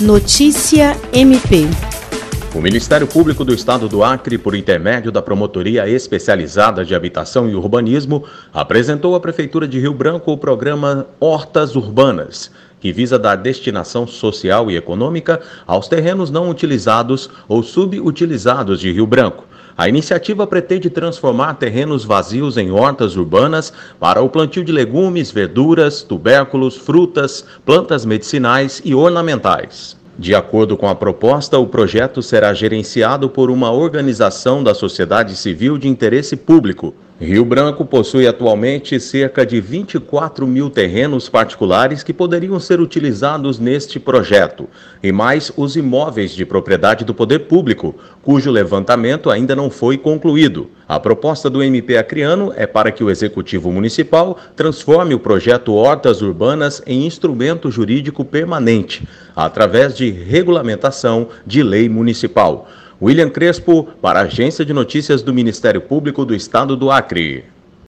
Notícia MP. O Ministério Público do Estado do Acre, por intermédio da Promotoria Especializada de Habitação e Urbanismo, apresentou à Prefeitura de Rio Branco o programa Hortas Urbanas, que visa dar destinação social e econômica aos terrenos não utilizados ou subutilizados de Rio Branco. A iniciativa pretende transformar terrenos vazios em hortas urbanas para o plantio de legumes, verduras, tubérculos, frutas, plantas medicinais e ornamentais. De acordo com a proposta, o projeto será gerenciado por uma organização da sociedade civil de interesse público. Rio Branco possui atualmente cerca de 24 mil terrenos particulares que poderiam ser utilizados neste projeto, e mais os imóveis de propriedade do poder público, cujo levantamento ainda não foi concluído. A proposta do MP Acreano é para que o Executivo Municipal transforme o projeto Hortas Urbanas em instrumento jurídico permanente, através de regulamentação de lei municipal. William Crespo, para a Agência de Notícias do Ministério Público do Estado do Acre.